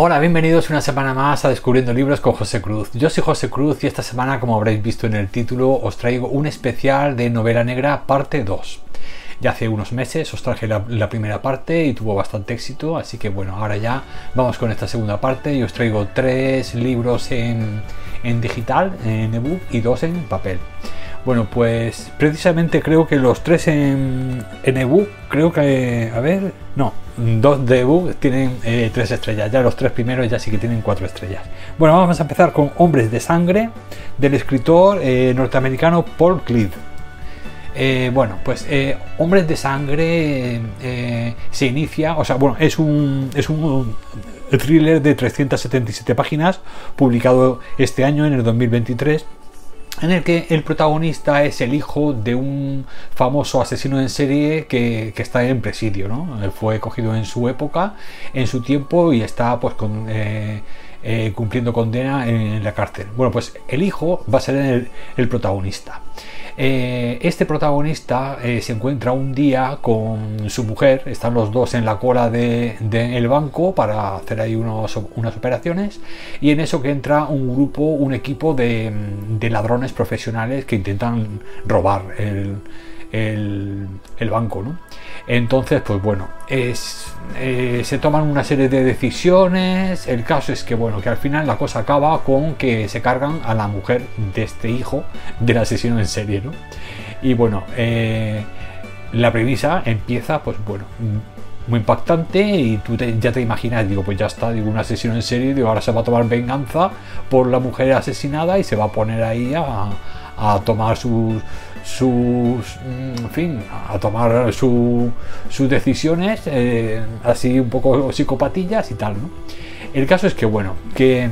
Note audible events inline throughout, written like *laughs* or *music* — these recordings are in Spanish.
Hola, bienvenidos una semana más a Descubriendo Libros con José Cruz. Yo soy José Cruz y esta semana, como habréis visto en el título, os traigo un especial de novela negra parte 2. Ya hace unos meses os traje la, primera parte y tuvo bastante éxito, así que bueno, ahora ya vamos con esta segunda parte y os traigo tres libros en, en digital, en ebook y dos en papel. Bueno, pues precisamente creo que los tres en, en ebook, creo que, a ver, no, dos de ebook tienen eh, tres estrellas, ya los tres primeros ya sí que tienen cuatro estrellas. Bueno, vamos a empezar con Hombres de Sangre del escritor eh, norteamericano Paul Cleave. Eh, bueno, pues Hombres de Sangre se inicia, o sea, bueno, es un, es un thriller de 377 páginas publicado este año en el 2023 en el que el protagonista es el hijo de un famoso asesino en serie que, está en presidio, ¿no? Fue cogido en su época, en su tiempo y está pues eh, eh, cumpliendo condena en, la cárcel. Bueno, pues el hijo va a ser el, protagonista. Eh, este protagonista eh, se encuentra un día con su mujer, están los dos en la cola del banco para hacer ahí unas operaciones y en eso que entra un grupo, un equipo de, de ladrones profesionales que intentan robar el, el, banco. ¿no? Entonces, pues bueno, es, eh, se toman una serie de decisiones. El caso es que, bueno, que al final la cosa acaba con que se cargan a la mujer de este hijo del asesino en serie. ¿no? Y bueno, eh, la premisa empieza, pues bueno, muy impactante y tú ya te imaginas, digo, pues ya está, digo, un asesino en serie, digo, ahora se va a tomar venganza por la mujer asesinada y se va a poner ahí a, a tomar sus, sus mm, fin, a tomar sus decisiones eh, así un poco psicopatillas y tal, ¿no? El caso es que, bueno, que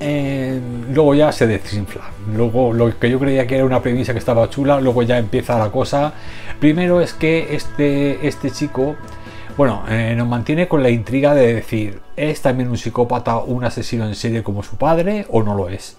eh, luego ya se desinfla. Luego lo que yo creía que era una premisa que estaba chula, luego ya empieza la cosa. Primero es que este, este chico, bueno, eh, nos mantiene con la intriga de decir, ¿es también un psicópata, un asesino en serie como su padre o no lo es?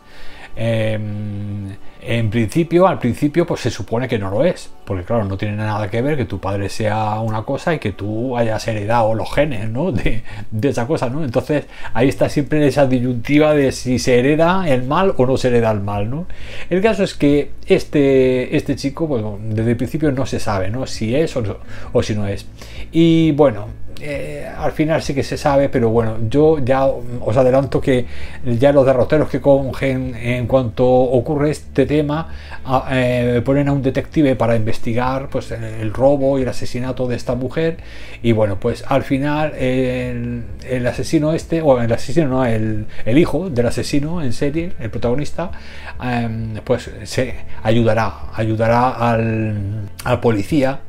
Em, en principio, al principio, pues se supone que no lo es, porque claro, no tiene nada que ver que tu padre sea una cosa y que tú hayas heredado los genes, ¿no? *laughs* De, esa cosa, ¿no? Entonces, ahí está siempre esa disyuntiva de si se hereda el mal o no se hereda el mal, ¿no? El caso es que este, este chico, bueno, desde el principio no se sabe, ¿no? Si es o, o si no es. Y bueno, eh, al final sí que se sabe, pero bueno, yo ya os adelanto que ya los derroteros que cogen en cuanto ocurre este tema eh, ponen a un detective para investigar pues el robo y el asesinato de esta mujer. Y bueno, pues al final el, asesino este, o el asesino no, el, hijo del asesino en serie, el protagonista, em, pues se ayudará, ayudará al, al policía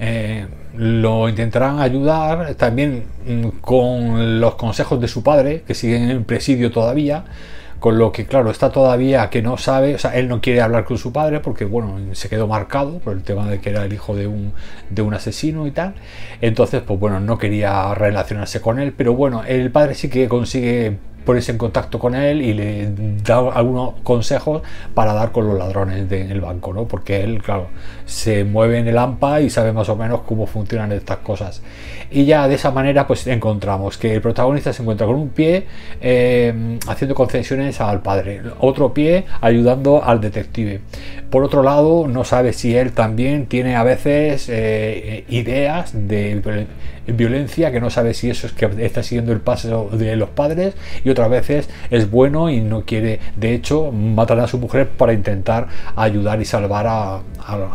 eh, lo intentarán ayudar también mm, con los consejos de su padre, que siguen en presidio todavía, con lo que claro, está todavía que no sabe, o sea, él no quiere hablar con su padre porque bueno, se quedó marcado por el tema de que era el hijo de un, de un asesino y tal, entonces pues bueno, no quería relacionarse con él, pero bueno, el padre sí que consigue ponerse en contacto con él y le da algunos consejos para dar con los ladrones del banco, ¿no? Porque él, claro, se mueve en el AMPA y sabe más o menos cómo funcionan estas cosas. Y ya de esa manera, pues encontramos que el protagonista se encuentra con un pie eh, haciendo concesiones al padre, otro pie ayudando al detective. Por otro lado, no sabe si él también tiene a veces eh, ideas de violencia, que no sabe si eso es que está siguiendo el paso de los padres otras veces es bueno y no quiere, de hecho, matar a su mujer para intentar ayudar y salvar a,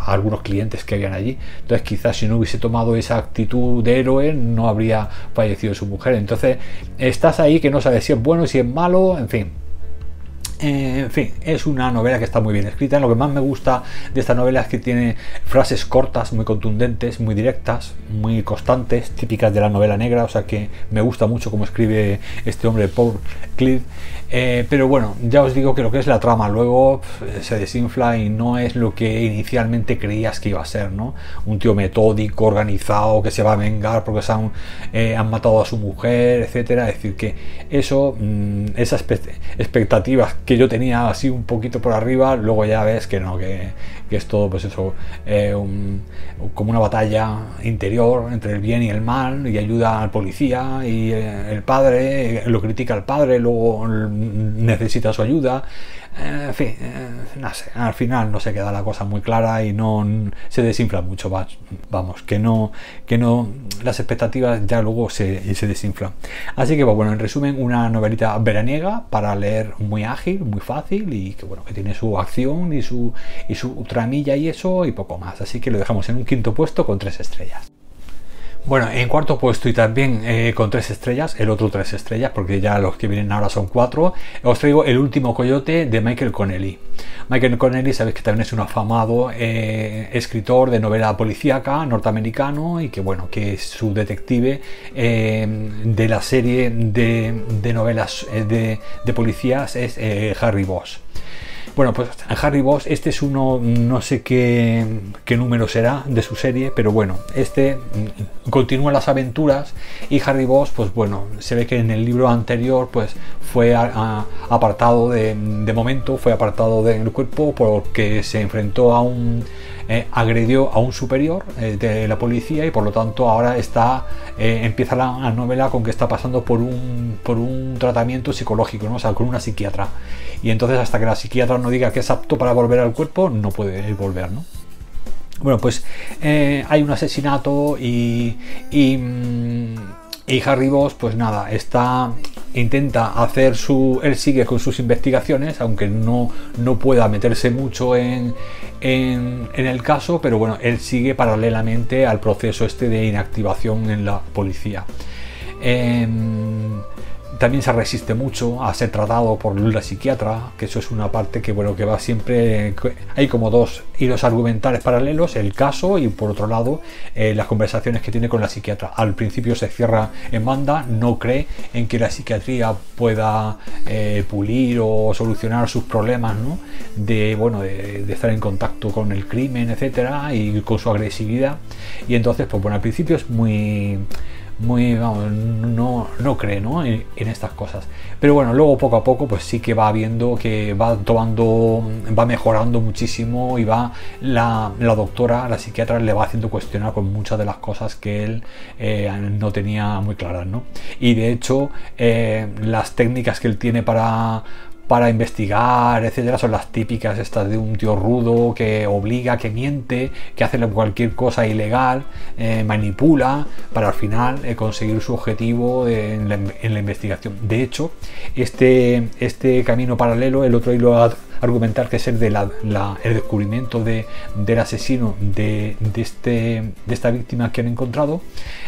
algunos clientes que habían allí. Entonces quizás si no hubiese tomado esa actitud de héroe no habría fallecido su mujer. Entonces estás ahí que no sabes si es bueno, si es malo, en fin eh, en fin, es una novela que está muy bien escrita. Lo que más me gusta de esta novela es que tiene frases cortas, muy contundentes, muy directas, muy constantes, típicas de la novela negra. O sea que me gusta mucho cómo escribe este hombre, Paul Cliff. Eh, pero bueno, ya os digo que lo que es la trama luego se desinfla y no es lo que inicialmente creías que iba a ser, ¿no? Un tío metódico, organizado, que se va a vengar porque eh, han matado a su mujer, etcétera. Es decir, que eso, mm, esas expectativas que yo tenía así un poquito por arriba, luego ya ves que no, que, es todo pues eso, eh, como una batalla interior entre el bien y el mal, y ayuda al policía, y eh, el padre lo critica al padre, luego necesita su ayuda. Eh, en fin, no sé, al final no se queda la cosa muy clara y no se desinfla mucho, vamos, que no, que no, las expectativas ya luego se, se desinflan. Así que pues, bueno, en resumen, una novelita veraniega para leer muy ágil, muy fácil y que bueno, que tiene su acción y su, y su tramilla y eso y poco más. Así que lo dejamos en un quinto puesto con tres estrellas. Bueno, en cuarto puesto y también eh, con tres estrellas, el otro tres estrellas, porque ya los que vienen ahora son cuatro, os traigo El último coyote de Michael Connelly. Michael Connelly, sabéis que también es un afamado eh, escritor de novela policíaca norteamericano y que bueno, que es su detective eh, de la serie de, novelas de, de, policías es Harry Bosch. Bueno, pues Harry Boss, este es uno, no sé qué, número será de su serie, pero bueno, este mm, continúa las aventuras y Harry Boss, pues bueno, se ve que en el libro anterior, pues fue apartado de, de momento, fue apartado del cuerpo porque se enfrentó a un eh, agredió a un superior eh, de la policía y por lo tanto ahora está eh, empieza la, novela con que está pasando por un, por un tratamiento psicológico, ¿no? o sea, con una psiquiatra. Y entonces hasta que la psiquiatra no diga que es apto para volver al cuerpo, no puede volver, ¿no? Bueno, pues hay un asesinato y, y, mm, y Harry Boss, pues nada, está intenta hacer su. Él sigue con sus investigaciones, aunque no, no pueda meterse mucho en, en, el caso, pero bueno, él sigue paralelamente al proceso este de inactivación en la policía. Em, también se resiste mucho a ser tratado por la psiquiatra, que eso es una parte que bueno que va siempre hay como dos hilos argumentales paralelos, el caso y por otro lado eh, las conversaciones que tiene con la psiquiatra. Al principio se cierra en banda, no cree en que la psiquiatría pueda eh, pulir o solucionar sus problemas, ¿no? De bueno de, de, estar en contacto con el crimen, etcétera, y con su agresividad. Y entonces, pues bueno, al principio es muy muy, vamos, no, no cree ¿no? En, estas cosas. Pero bueno, luego poco a poco, pues sí que va viendo que va tomando, va mejorando muchísimo y va la, la doctora, la psiquiatra, le va haciendo cuestionar con muchas de las cosas que él eh, no tenía muy claras, ¿no? Y de hecho, eh, las técnicas que él tiene para, para investigar, etcétera, son las típicas estas de un tío rudo que obliga, que miente, que hace cualquier cosa ilegal, eh, manipula para al final eh, conseguir su objetivo en la, investigación. De hecho, este, este camino paralelo, el otro hilo argumentar que es el de la, el descubrimiento de, del asesino de, de, este, de esta víctima que han encontrado,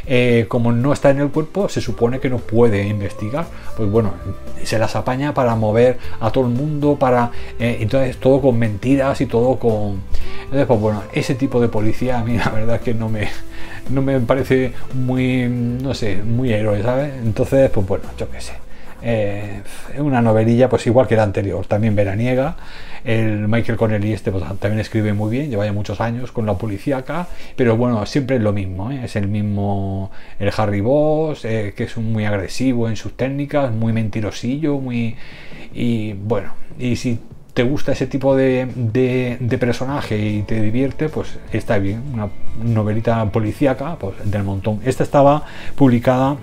eh, como no está en el cuerpo, se supone que no puede investigar. Pues bueno, se las apaña para mover a todo el mundo, para eh, entonces todo con mentiras y todo con. Entonces, pues bueno, ese tipo de policía a mí la verdad es que no me, no me parece muy, no sé, muy héroe, ¿sabes? Entonces, pues bueno, yo qué sé. Eh, una novelilla, pues igual que la anterior, también veraniega. El Michael Connelly este pues, también escribe muy bien, lleva ya muchos años con la policía acá, pero bueno, siempre es lo mismo, ¿eh? es el mismo, el Harry Boss, eh, que es muy agresivo en sus técnicas, muy mentirosillo, muy... Y bueno, y si te gusta ese tipo de, de, personaje y te divierte, pues está bien, una novelita policíaca, pues del montón. Esta estaba publicada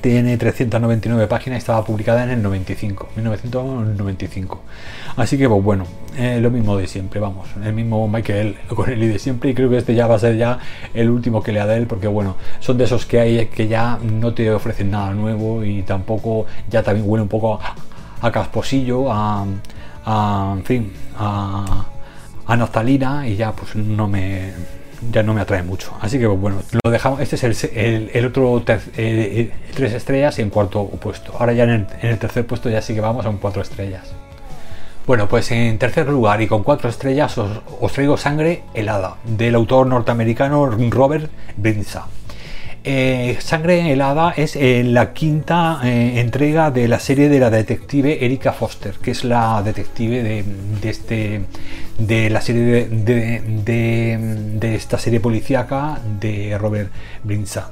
tiene 399 páginas y estaba publicada en el 95, 1995. Así que, pues bueno, eh, lo mismo de siempre, vamos, el mismo Michael con el de siempre. Y creo que este ya va a ser ya el último que lea de él, porque bueno, son de esos que hay que ya no te ofrecen nada nuevo y tampoco ya también huele un poco a, casposillo, a, en fin, a, a naftalina y ya pues no me ya no me atrae mucho. Así que bueno, lo dejamos. Este es el, otro eh, tres estrellas y en cuarto puesto. Ahora ya en el, tercer puesto ya sí que vamos a un cuatro estrellas. Bueno, pues en tercer lugar y con cuatro estrellas os, traigo Sangre helada del autor norteamericano Robert Brinza. Eh, Sangre helada es eh, la quinta entrega de la serie de la detective Erika Foster, que es la detective de, este de la serie de, esta serie policíaca de Robert Brinza.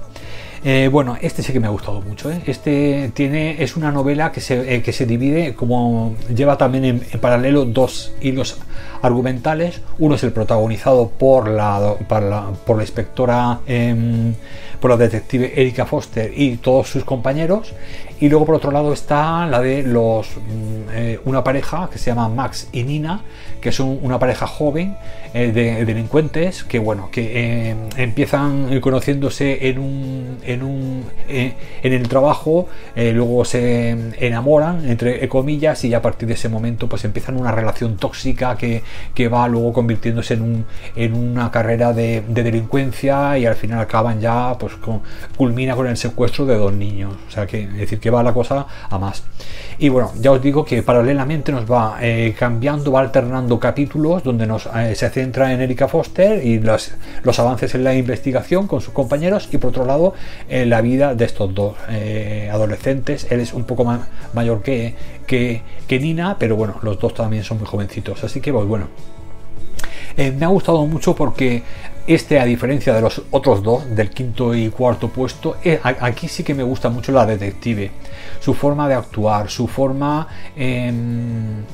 Eh, bueno, este sí que me ha gustado mucho. ¿eh? Este tiene, es una novela que se, eh, que se divide, como lleva también en, paralelo dos hilos argumentales. Uno es el protagonizado por la, por la, inspectora, em, por la detective Erika Foster y todos sus compañeros. Y luego por otro lado está la de los mm, una pareja que se llama Max y Nina, que son una pareja joven de delincuentes que bueno que empiezan conociéndose en un en, un, eh, en el trabajo, eh, luego se enamoran, entre comillas, y a partir de ese momento pues empiezan una relación tóxica que, que va luego convirtiéndose en, un, en una carrera de, delincuencia y al final acaban ya, pues culmina con el secuestro de dos niños. O sea que, es decir, que va la cosa a más. Y bueno, ya os digo que paralelamente nos va eh, cambiando, va alternando capítulos donde nos, se centra en Erika Foster y los, los avances en la investigación con sus compañeros y por otro lado en la vida de estos dos eh, adolescentes. Él es un poco más mayor que, que, Nina, pero bueno, los dos también son muy jovencitos. Así que, pues bueno, eh, me ha gustado mucho porque este, a diferencia de los otros dos, del quinto y cuarto puesto, eh, aquí sí que me gusta mucho la detective. Su forma de actuar, su forma... Em,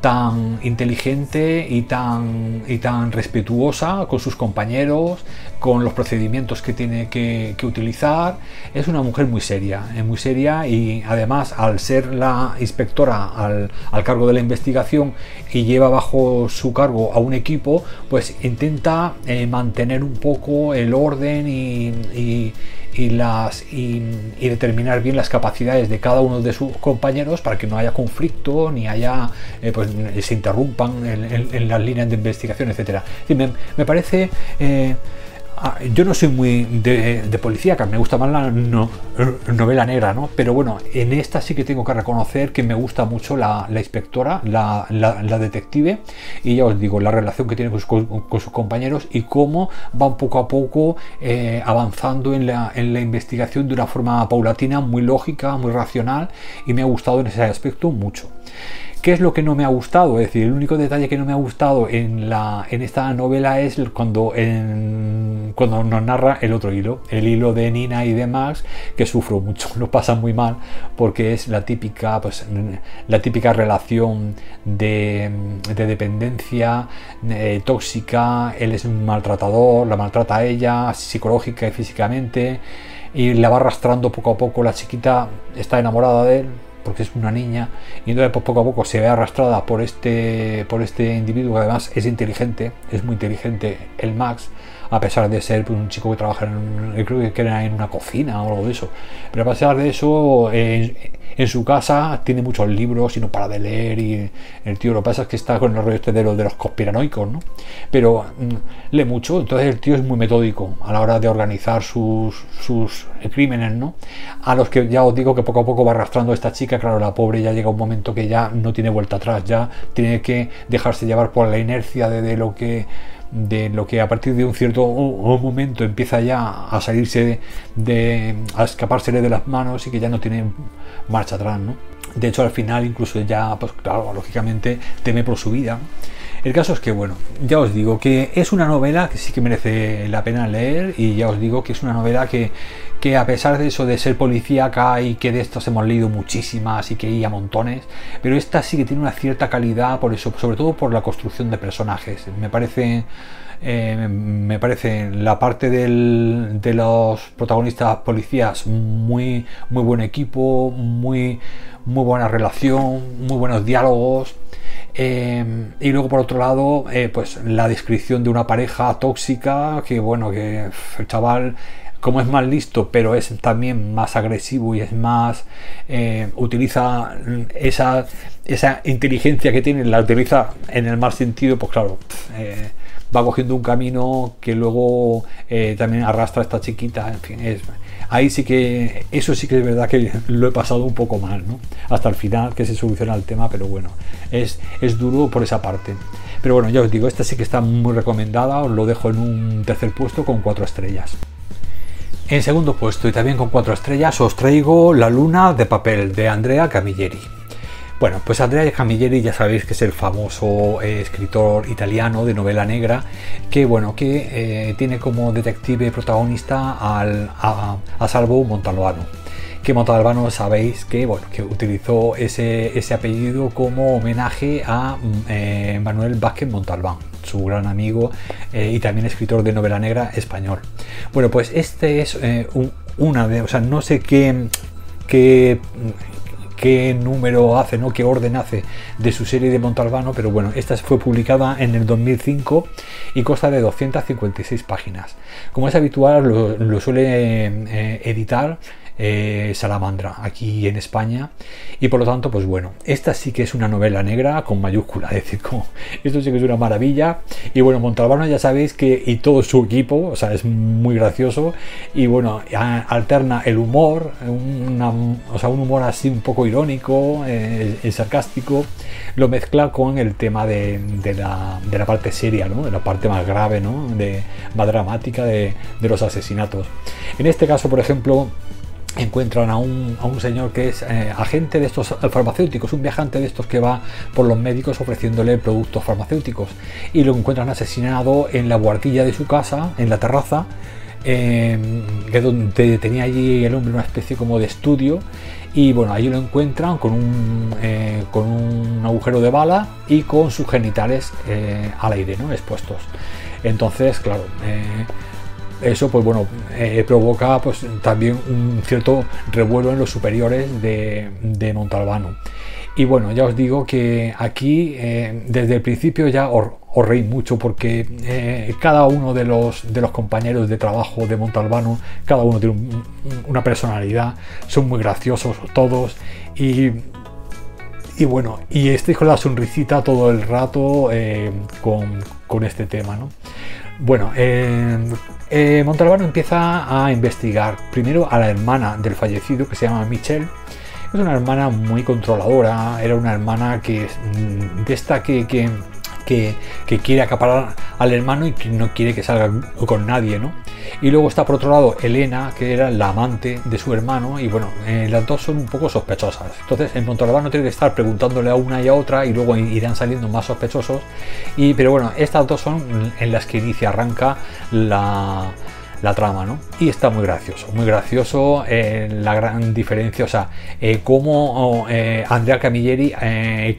tan inteligente y tan, y tan respetuosa con sus compañeros, con los procedimientos que tiene que, utilizar. Es una mujer muy seria, es muy seria y además al ser la inspectora al, cargo de la investigación y lleva bajo su cargo a un equipo, pues intenta eh, mantener un poco el orden y, las, y, determinar bien las capacidades de cada uno de sus compañeros para que no haya conflicto ni haya eh, pues se interrumpan en, las líneas de investigación etcétera. Me, parece eh, yo no soy muy de, de policía, me gusta más la novela negra, ¿no? Pero bueno, en esta sí que tengo que reconocer que me gusta mucho la, inspectora, la, detective, y ya os digo, la relación que tiene con, sus compañeros y cómo van poco a poco eh, avanzando en la, en la investigación de una forma paulatina, muy lógica, muy racional, y me ha gustado en ese aspecto mucho. ¿Qué es lo que no me ha gustado? Es decir, el único detalle que no me ha gustado en, la, en esta novela es cuando, cuando nos narra el otro hilo, el hilo de Nina y de Max, que sufro mucho, *laughs* lo pasa muy mal, porque es la típica, pues, la típica relación de, dependencia eh, tóxica, él es un maltratador, la maltrata a ella, psicológica y físicamente, y la va arrastrando poco a poco, la chiquita está enamorada de él, porque es una niña y entonces pues, poco a poco se ve arrastrada por este por este individuo que además es inteligente es muy inteligente el Max a pesar de ser un chico que trabaja en creo que era en una cocina o algo de eso pero a pesar de eso en su casa tiene muchos libros y no para de leer y el tío lo que pasa es que está con el rollo este de los, de los conspiranoicos, ¿no? Pero mm, lee mucho, entonces el tío es muy metódico a la hora de organizar sus, sus crímenes, ¿no? A los que ya os digo que poco a poco va arrastrando a esta chica, claro, la pobre ya llega un momento que ya no tiene vuelta atrás, ya tiene que dejarse llevar por la inercia de lo que de lo que a partir de un cierto momento empieza ya a salirse de, a escapársele de las manos y que ya no tiene marcha atrás, ¿no? De hecho, al final, incluso ya, pues claro, lógicamente teme por su vida. El caso es que, bueno, ya os digo que es una novela que sí que merece la pena leer y ya os digo que es una novela que, que a pesar de eso de ser policíaca y que de estas hemos leído muchísimas y que hay a montones, pero esta sí que tiene una cierta calidad por eso, sobre todo por la construcción de personajes. Me parece eh, me parece la parte de los protagonistas policías muy muy buen equipo, muy muy buena relación, muy buenos diálogos. Eh, y luego por otro lado, eh, pues la descripción de una pareja tóxica que bueno que el chaval como es más listo, pero es también más agresivo y es más. Eh, utiliza esa, esa inteligencia que tiene, la utiliza en el mal sentido, pues claro, va cogiendo un camino que luego también arrastra a esta chiquita. En fin, es, ahí sí que. Eso sí que es verdad que lo he pasado un poco mal, ¿no? Hasta el final que se soluciona el tema, pero bueno, es, es duro por esa parte. Pero bueno, ya os digo, esta sí que está muy recomendada, os lo dejo en un tercer puesto con cuatro estrellas. En segundo puesto y también con cuatro estrellas os traigo La luna de papel de Andrea Camilleri. Bueno, pues Andrea Camilleri ya sabéis que es el famoso eh, escritor italiano de novela negra que bueno que eh, tiene como detective protagonista al, a, Salvo Montalbano. Que Montalbano sabéis que bueno que utilizó ese, ese apellido como homenaje a eh, Manuel Vázquez Montalbán su gran amigo y también escritor de novela negra español. Bueno, pues este es una de, o sea, no sé qué, qué qué número hace, ¿no? qué orden hace de su serie de Montalbano, pero bueno, esta fue publicada en el 2005 y consta de 256 páginas. Como es habitual, lo, suele eh, editar eh, Salamandra aquí en España y por lo tanto pues bueno esta sí que es una novela negra con mayúscula *laughs* es decir como, esto sí que es una maravilla y bueno Montalbano ya sabéis que y todo su equipo o sea es muy gracioso y bueno alterna el humor o sea, un humor así un poco irónico eh, sarcástico lo mezcla con el tema de, la, de, la, parte seria ¿no? de la parte más grave ¿no? de, más dramática de, de los asesinatos en este caso por ejemplo encuentran a un, señor que es eh, agente de estos farmacéuticos, un viajante de estos que va por los médicos ofreciéndole productos farmacéuticos y lo encuentran asesinado en la guardilla de su casa, en la terraza, eh, que donde tenía allí el hombre una especie como de estudio y bueno, allí lo encuentran con un, eh, con un agujero de bala y con sus genitales al aire, ¿no? expuestos. Entonces, claro, eso pues bueno eh, provoca pues también un cierto revuelo en los superiores de, Montalbano y bueno ya os digo que aquí eh, desde el principio ya os, mucho porque eh, cada uno de los de los compañeros de trabajo de Montalbano cada uno tiene una personalidad son muy graciosos todos y y bueno, y estoy con la sonrisita todo el rato con, con, este tema, ¿no? Bueno, Montalbano empieza a investigar primero a la hermana del fallecido que se llama Michelle. Es una hermana muy controladora, era una hermana que mm, de esta que, que que, quiere acaparar al hermano y que no quiere que salga con nadie, ¿no? Y luego está por otro lado Elena, que era la amante de su hermano, y bueno, eh, las dos son un poco sospechosas. Entonces, en Montalbán tiene que estar preguntándole a una y a otra, y luego irán saliendo más sospechosos. Y, pero bueno, estas dos son en las que inicia, arranca la, la trama, ¿no? Y está muy gracioso, muy gracioso eh, la gran diferencia, o sea, eh, cómo eh, Andrea Camilleri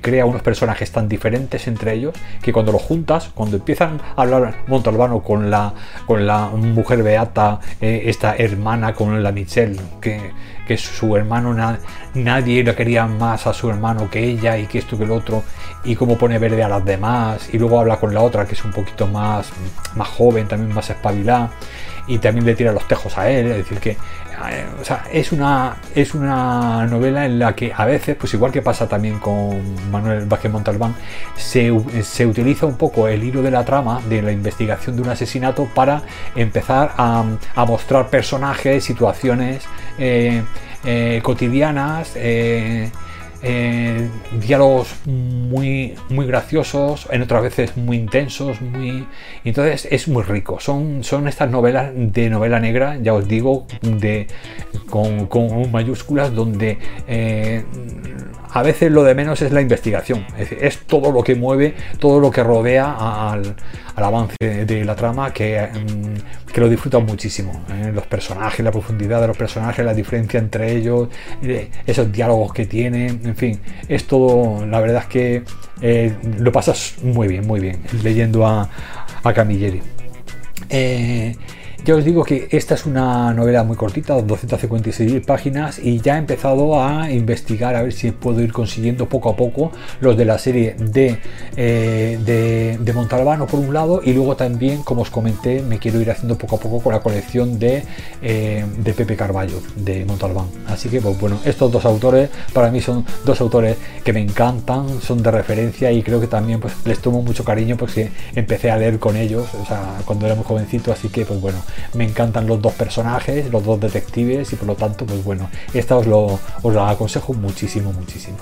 crea unos personajes tan diferentes entre ellos que cuando los juntas, cuando empiezan a hablar Montalbano con la, con la mujer beata, esta hermana con la Michelle, que, que su hermano, nadie le quería más a su hermano que ella y que esto que el otro, y cómo pone verde a las demás, y luego habla con la otra que es un poquito más, más joven, también más espabilada y también le tira los tejos a él, es decir, que eh, es, una, es una novela en la que a veces, pues igual que pasa también con Manuel Vázquez Montalbán, se, se utiliza un poco el hilo de la trama de la investigación de un asesinato para empezar a, mostrar personajes, situaciones eh, eh, cotidianas, diálogos muy, muy graciosos, en otras veces muy intensos, muy... Entonces es muy rico. Son, son estas novelas de novela negra, ya os digo, de, con, mayúsculas, donde eh, a veces lo de menos es la investigación. Es, todo lo que mueve, todo lo que rodea al, avance de la trama que, mm, que lo disfrutan muchísimo. ¿eh? Los personajes, la profundidad de los personajes, la diferencia entre ellos, eh, esos diálogos que tienen, en fin, es todo, la verdad es que eh, lo pasas muy bien, muy bien, leyendo a, a Camilleri. Ya os digo que esta es una novela muy cortita, 256 páginas, y ya he empezado a investigar a ver si puedo ir consiguiendo poco a poco los de la serie de, eh, de, Montalbano por un lado, y luego también, como os comenté, me quiero ir haciendo poco a poco con la colección de, eh, de Pepe Carballo, de Montalbán. Así que, pues bueno, estos dos autores para mí son dos autores que me encantan, son de referencia y creo que también pues, les tomo mucho cariño porque empecé a leer con ellos, o sea, cuando era muy jovencito, así que, pues bueno, me encantan los dos personajes, los dos detectives y por lo tanto, pues bueno, esta os lo, os lo aconsejo muchísimo, muchísimo.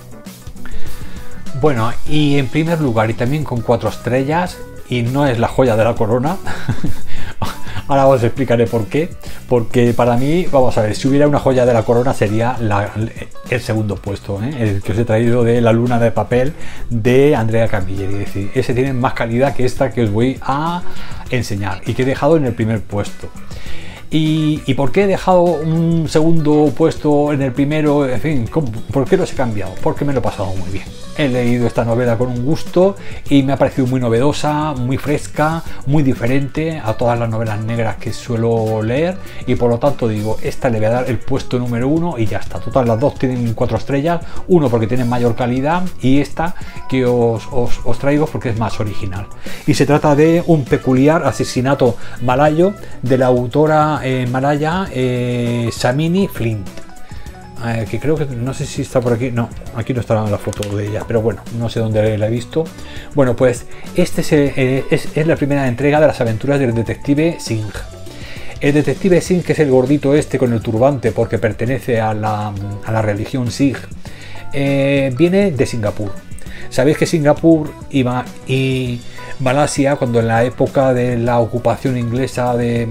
Bueno, y en primer lugar, y también con cuatro estrellas, y no es la joya de la corona, *laughs* ahora os explicaré por qué, porque para mí, vamos a ver, si hubiera una joya de la corona sería el segundo puesto, ¿eh? el que os he traído de La Luna de Papel de Andrea Camilleri. Es decir, ese tiene más calidad que esta que os voy a enseñar y que he dejado en el primer puesto. ¿Y, por qué he dejado un segundo puesto en el primero? En fin, ¿por qué los he cambiado? Porque me lo he pasado muy bien. He leído esta novela con un gusto y me ha parecido muy novedosa, muy fresca, muy diferente a todas las novelas negras que suelo leer y por lo tanto digo, esta le voy a dar el puesto número uno y ya está. Total, las dos tienen cuatro estrellas, uno porque tienen mayor calidad y esta que os, traigo porque es más original. Y se trata de un peculiar asesinato malayo de la autora eh, malaya eh, Samini Flint que creo que no sé si está por aquí, no, aquí no está la foto de ella, pero bueno, no sé dónde la he visto. Bueno, pues este eh, es, es, la primera entrega de las aventuras del detective Singh. El detective Singh, que es el gordito este con el turbante porque pertenece a la, a la religión Sikh, eh, viene de Singapur. Sabéis que Singapur iba y Malasia, cuando en la época de la ocupación inglesa de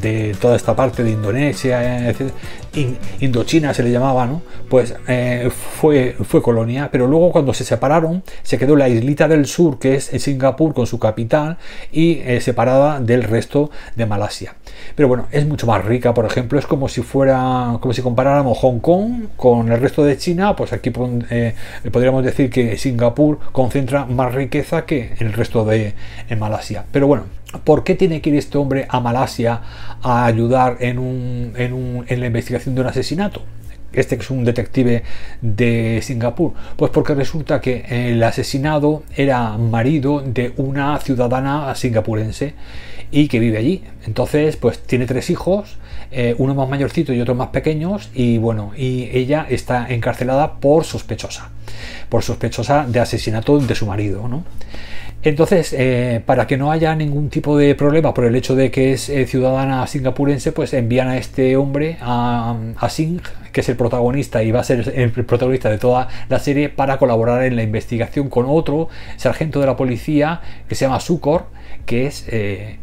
de toda esta parte de Indonesia, Indochina se le llamaba, ¿no? Pues eh, fue, fue colonia, pero luego cuando se separaron se quedó la islita del sur, que es Singapur con su capital, y eh, separada del resto de Malasia. Pero bueno, es mucho más rica, por ejemplo, es como si fuera, como si comparáramos Hong Kong con el resto de China, pues aquí eh, podríamos decir que Singapur concentra más riqueza que el resto de Malasia. Pero bueno, ¿Por qué tiene que ir este hombre a Malasia a ayudar en, la investigación de un asesinato? Este que es un detective de Singapur. Pues porque resulta que el asesinado era marido de una ciudadana singapurense y que vive allí. Entonces, pues tiene tres hijos, eh, uno más mayorcito y otro más pequeños, y bueno, y ella está encarcelada por sospechosa, por sospechosa de asesinato de su marido, ¿no? Entonces, eh, para que no haya ningún tipo de problema por el hecho de que es eh, ciudadana singapurense, pues envían a este hombre, a, Singh, que es el protagonista y va a ser el protagonista de toda la serie, para colaborar en la investigación con otro sargento de la policía que se llama Sukor, que es eh,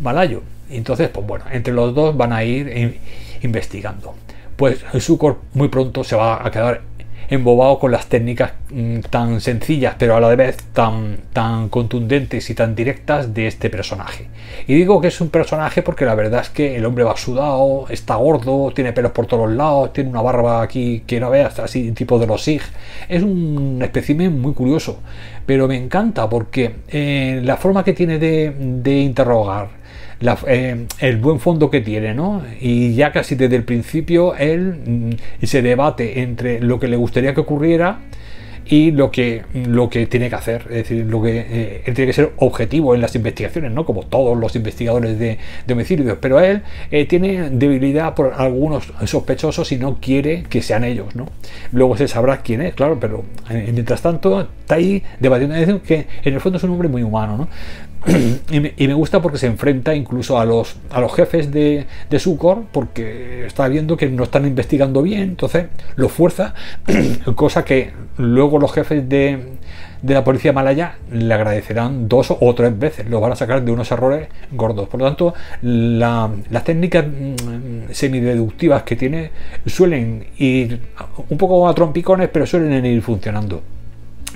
malayo. Entonces, pues bueno, entre los dos van a ir investigando. Pues Sukor muy pronto se va a quedar embobado con las técnicas mm, tan sencillas, pero a la vez tan, tan contundentes y tan directas de este personaje. Y digo que es un personaje porque la verdad es que el hombre va sudado, está gordo, tiene pelos por todos lados, tiene una barba aquí que no veas, así tipo de los SIG. Es un espécimen muy curioso, pero me encanta porque eh, la forma que tiene de, de interrogar, eh, el buen fondo que tiene, ¿no? Y ya casi desde el principio él mm, se debate entre lo que le gustaría que ocurriera y lo que, lo que tiene que hacer. Es decir, lo que eh, él tiene que ser objetivo en las investigaciones, ¿no? Como todos los investigadores de, de homicidios. Pero él eh, tiene debilidad por algunos sospechosos y no quiere que sean ellos, ¿no? Luego se sabrá quién es, claro, pero mientras tanto está ahí debatiendo. que en el fondo es un hombre muy humano, ¿no? *clears throat* y, me, gusta porque se enfrenta incluso a los, a los jefes de, de Sucor porque está viendo que no están investigando bien, entonces lo fuerza, *clears throat* cosa que luego los jefes de, de la policía malaya le agradecerán dos o tres veces, lo van a sacar de unos errores gordos. Por lo tanto, las técnicas mm, semideductivas que tiene suelen ir un poco a trompicones, pero suelen ir funcionando.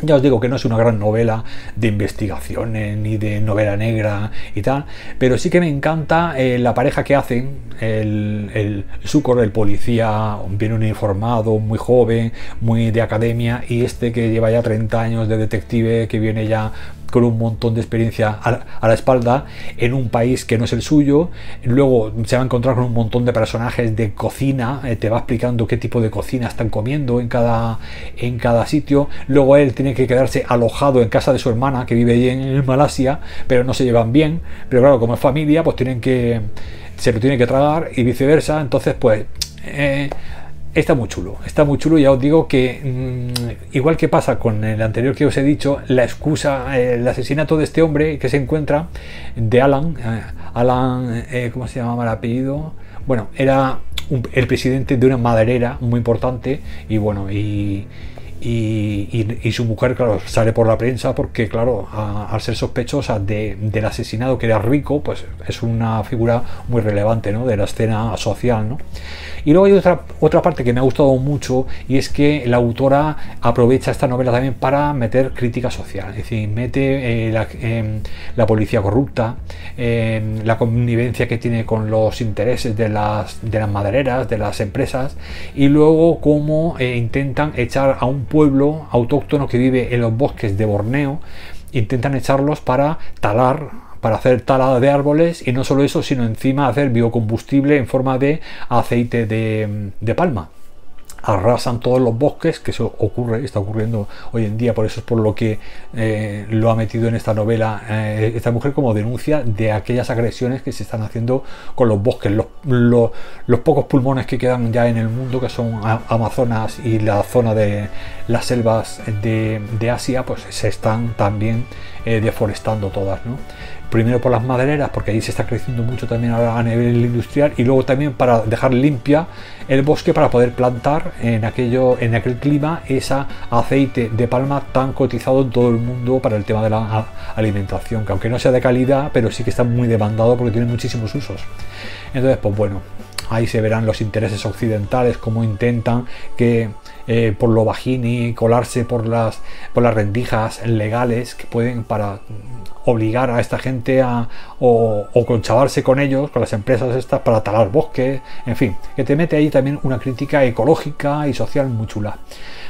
Ya os digo que no es una gran novela de investigaciones ni de novela negra y tal, pero sí que me encanta eh, la pareja que hacen, el, el Sucor, el policía bien uniformado, muy joven, muy de academia, y este que lleva ya 30 años de detective, que viene ya con un montón de experiencia a, la espalda en un país que no es el suyo. Luego se va a encontrar con un montón de personajes de cocina, eh, te va explicando qué tipo de cocina están comiendo en cada, en cada sitio. Luego él tiene que quedarse alojado en casa de su hermana que vive ahí en, Malasia, pero no se llevan bien. Pero claro, como es familia, pues tienen que se lo tiene que tragar y viceversa. Entonces, pues eh, Está muy chulo, está muy chulo. Ya os digo que, mm, igual que pasa con el anterior que os he dicho, la excusa, el asesinato de este hombre que se encuentra, de Alan, eh, Alan, eh, ¿cómo se llamaba el apellido? Bueno, era el presidente de una maderera muy importante y bueno, y, y, su mujer, claro, sale por la prensa porque, claro, al ser sospechosa del asesinado que era rico, pues es una figura muy relevante ¿no? de la escena social. ¿no? Y luego hay otra, otra parte que me ha gustado mucho y es que la autora aprovecha esta novela también para meter crítica social, es decir, mete eh, em, la, policía corrupta, em, la connivencia que tiene con los intereses de las, de las madereras, de las empresas, y luego cómo eh, intentan echar a un pueblo autóctono que vive en los bosques de Borneo, intentan echarlos para talar para hacer talada de árboles y no solo eso, sino encima hacer biocombustible en forma de aceite de, palma arrasan todos los bosques, que eso ocurre, está ocurriendo hoy en día, por eso es por lo que eh, lo ha metido en esta novela eh, esta mujer como denuncia de aquellas agresiones que se están haciendo con los bosques, los, los, pocos pulmones que quedan ya en el mundo, que son Amazonas y la zona de las selvas de, de Asia, pues se están también eh, deforestando todas. ¿no? Primero por las madereras, porque ahí se está creciendo mucho también a nivel industrial, y luego también para dejar limpia el bosque para poder plantar en, aquello, en aquel clima esa aceite de palma tan cotizado en todo el mundo para el tema de la alimentación, que aunque no sea de calidad, pero sí que está muy demandado porque tiene muchísimos usos. Entonces, pues bueno, ahí se verán los intereses occidentales, cómo intentan que eh, por lo bajini colarse por las, por las rendijas legales que pueden para obligar a esta gente a o, o conchavarse con ellos, con las empresas estas para talar bosques, en fin, que te mete ahí también una crítica ecológica y social muy chula.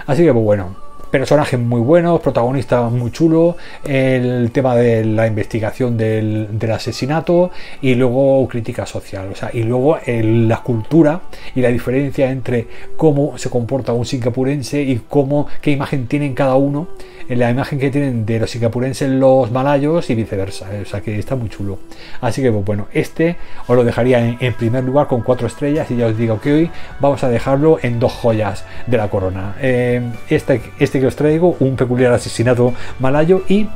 Así que pues bueno, personajes muy buenos, protagonistas muy chulos, el tema de la investigación del, asesinato y luego crítica social, o sea, y luego la cultura y la diferencia entre cómo se comporta un singapurense y cómo, qué imagen tienen cada uno la imagen que tienen de los singapurenses los malayos y viceversa. O sea que está muy chulo. Así que pues, bueno, este os lo dejaría en, primer lugar con cuatro estrellas y ya os digo que hoy vamos a dejarlo en dos joyas de la corona. Eh, este, este que os traigo, un peculiar asesinato malayo y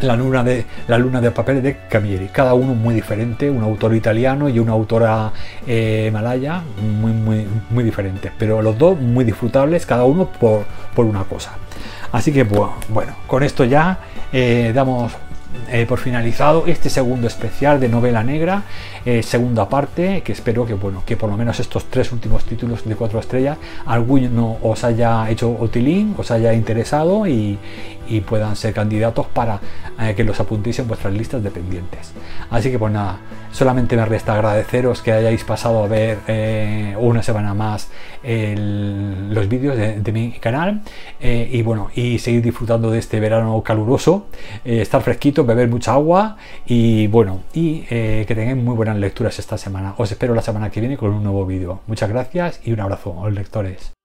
la luna de la luna de papel de Camilleri cada uno muy diferente un autor italiano y una autora eh, malaya muy muy muy diferentes pero los dos muy disfrutables cada uno por, por una cosa. Así que bueno, con esto ya eh, damos eh, por finalizado este segundo especial de novela negra, eh, segunda parte, que espero que bueno, que por lo menos estos tres últimos títulos de cuatro estrellas, alguno os haya hecho utilín, os haya interesado y, y puedan ser candidatos para eh, que los apuntéis en vuestras listas de pendientes. Así que pues nada, solamente me resta agradeceros que hayáis pasado a ver eh, una semana más los vídeos de, mi canal eh, y bueno, y seguir disfrutando de este verano caluroso, estar fresquito, beber mucha agua y bueno, y que tengáis muy buenas lecturas esta semana. Os espero la semana que viene con un nuevo vídeo. Muchas gracias y un abrazo los lectores.